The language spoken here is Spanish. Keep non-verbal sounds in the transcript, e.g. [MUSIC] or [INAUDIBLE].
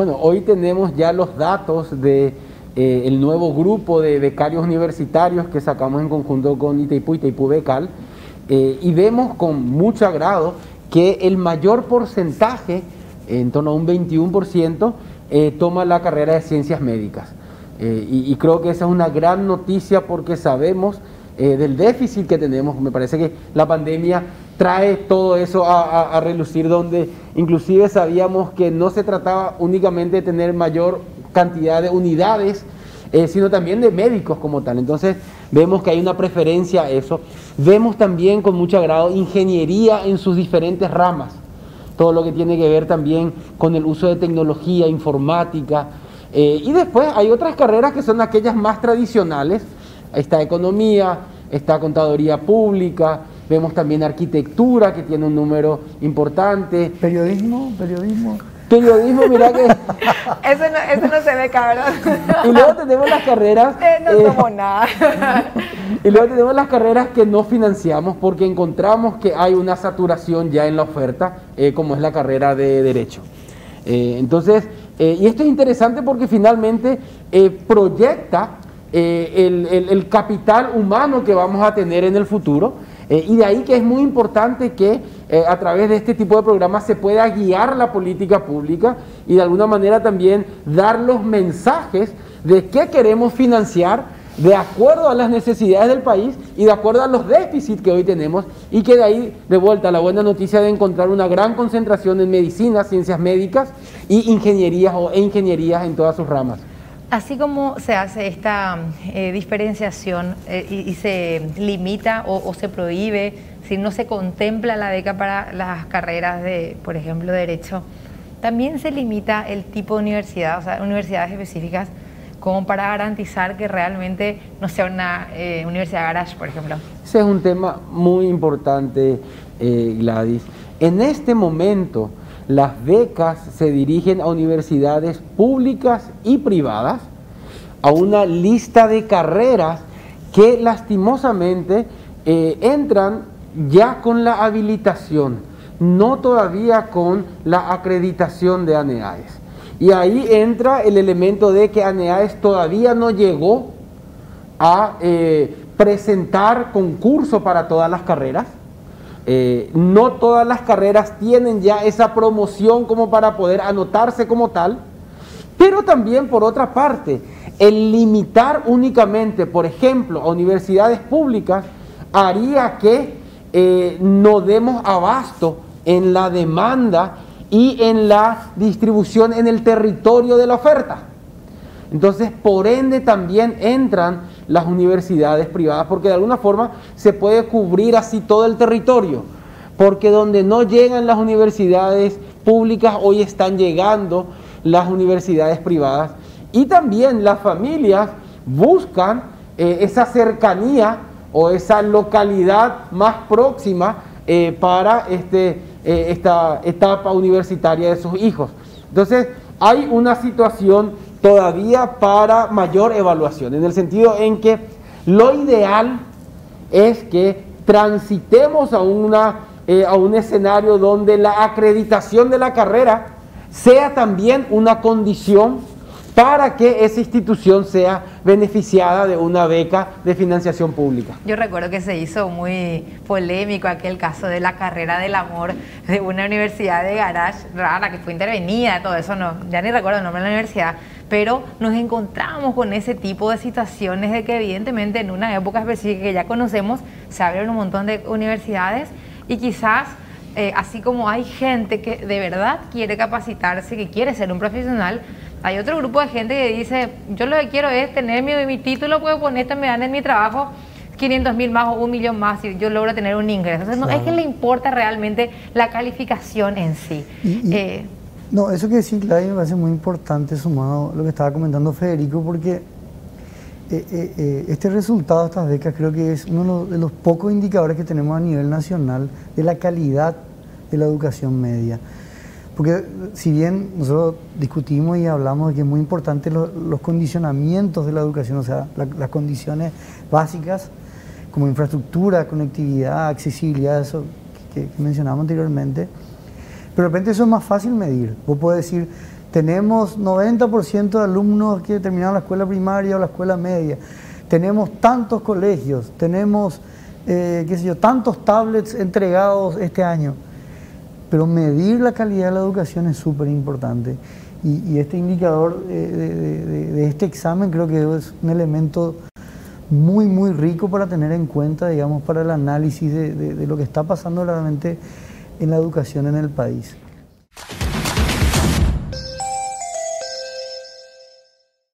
Bueno, hoy tenemos ya los datos de eh, el nuevo grupo de becarios universitarios que sacamos en conjunto con Itaipú, Itaipú Becal, eh, y vemos con mucho agrado que el mayor porcentaje, en torno a un 21%, eh, toma la carrera de ciencias médicas. Y, y, creo que esa es una gran noticia porque sabemos del déficit que tenemos. Me parece que la pandemia trae todo eso a, relucir, donde inclusive sabíamos que no se trataba únicamente de tener mayor cantidad de unidades, eh, sino también de médicos como tal. Entonces vemos que hay una preferencia a eso. Vemos también con mucho agrado ingeniería en sus diferentes ramas, todo lo que tiene que ver también con el uso de tecnología, informática. Eh, y después hay otras carreras que son aquellas más tradicionales. Está economía, está contaduría pública, Vemos también arquitectura, que tiene un número importante. Periodismo, periodismo. Periodismo, mira que... [LAUGHS] eso, no, no se ve, cabrón. y luego tenemos las carreras... Eh, no somos eh, nada. [LAUGHS] y luego tenemos las carreras que no financiamos porque encontramos que hay una saturación ya en la oferta, eh, como es la carrera de Derecho. entonces, y esto es interesante porque finalmente proyecta el, el capital humano que vamos a tener en el futuro eh, y de ahí que es muy importante que eh, a través de este tipo de programas se pueda guiar la política pública y de alguna manera también dar los mensajes de qué queremos financiar de acuerdo a las necesidades del país y de acuerdo a los déficits que hoy tenemos y que de ahí de vuelta la buena noticia de encontrar una gran concentración en medicina, ciencias médicas y ingenierías o, e ingenierías en todas sus ramas. Así como se hace esta eh, diferenciación eh, y, se limita o, se prohíbe, si no se contempla la beca para las carreras de, por ejemplo, Derecho, también se limita el tipo de universidad, o sea, universidades específicas, como para garantizar que realmente no sea una eh, universidad garage, por ejemplo. Ese es un tema muy importante, Gladys. En este momento, las becas se dirigen a universidades públicas y privadas, a una lista de carreras que lastimosamente eh, entran ya con la habilitación, no todavía con la acreditación de ANEAES. Y ahí entra el elemento de que ANEAES todavía no llegó a eh, presentar concurso para todas las carreras, eh, no todas las carreras tienen ya esa promoción como para poder anotarse como tal, pero también por otra parte, el limitar únicamente, por ejemplo, a universidades públicas haría que eh, no demos abasto en la demanda y en la distribución en el territorio de la oferta. Entonces, por ende, también entran las universidades privadas, porque de alguna forma se puede cubrir así todo el territorio, porque donde no llegan las universidades públicas, hoy están llegando las universidades privadas, y también las familias buscan eh, esa cercanía o esa localidad más próxima eh, para este, eh, esta etapa universitaria de sus hijos. Entonces, hay una situación todavía para mayor evaluación, en el sentido en que lo ideal es que transitemos a, una, eh, a un escenario donde la acreditación de la carrera sea también una condición para que esa institución sea beneficiada de una beca de financiación pública. Yo recuerdo que se hizo muy polémico aquel caso de la carrera del amor de una universidad de garage rara que fue intervenida, todo eso, no, ya ni recuerdo el nombre de la universidad, pero nos encontramos con ese tipo de situaciones de que evidentemente en una época específica que ya conocemos se abrieron un montón de universidades y quizás eh, así como hay gente que de verdad quiere capacitarse, que quiere ser un profesional, hay otro grupo de gente que dice, yo lo que quiero es tener mi, mi título, puedo poner esta me dan en mi trabajo 500 mil más o un millón más y yo logro tener un ingreso. Entonces, no es que le importa realmente la calificación en sí. Eh, no, eso que decir, Claudia, me parece muy importante sumado a lo que estaba comentando Federico, porque eh, eh, este resultado de estas becas creo que es uno de los pocos indicadores que tenemos a nivel nacional de la calidad de la educación media. Porque si bien nosotros discutimos y hablamos de que es muy importante los condicionamientos de la educación, o sea, las condiciones básicas como infraestructura, conectividad, accesibilidad, eso que, mencionábamos anteriormente, pero de repente eso es más fácil medir. Vos podés decir, tenemos 90% de alumnos que terminaron la escuela primaria o la escuela media, tenemos tantos colegios, tenemos, eh, qué sé yo, tantos tablets entregados este año. Pero medir la calidad de la educación es súper importante. Y, este indicador eh, de, este examen creo que es un elemento muy, muy rico para tener en cuenta, digamos, para el análisis de, de lo que está pasando realmente en la educación en el país.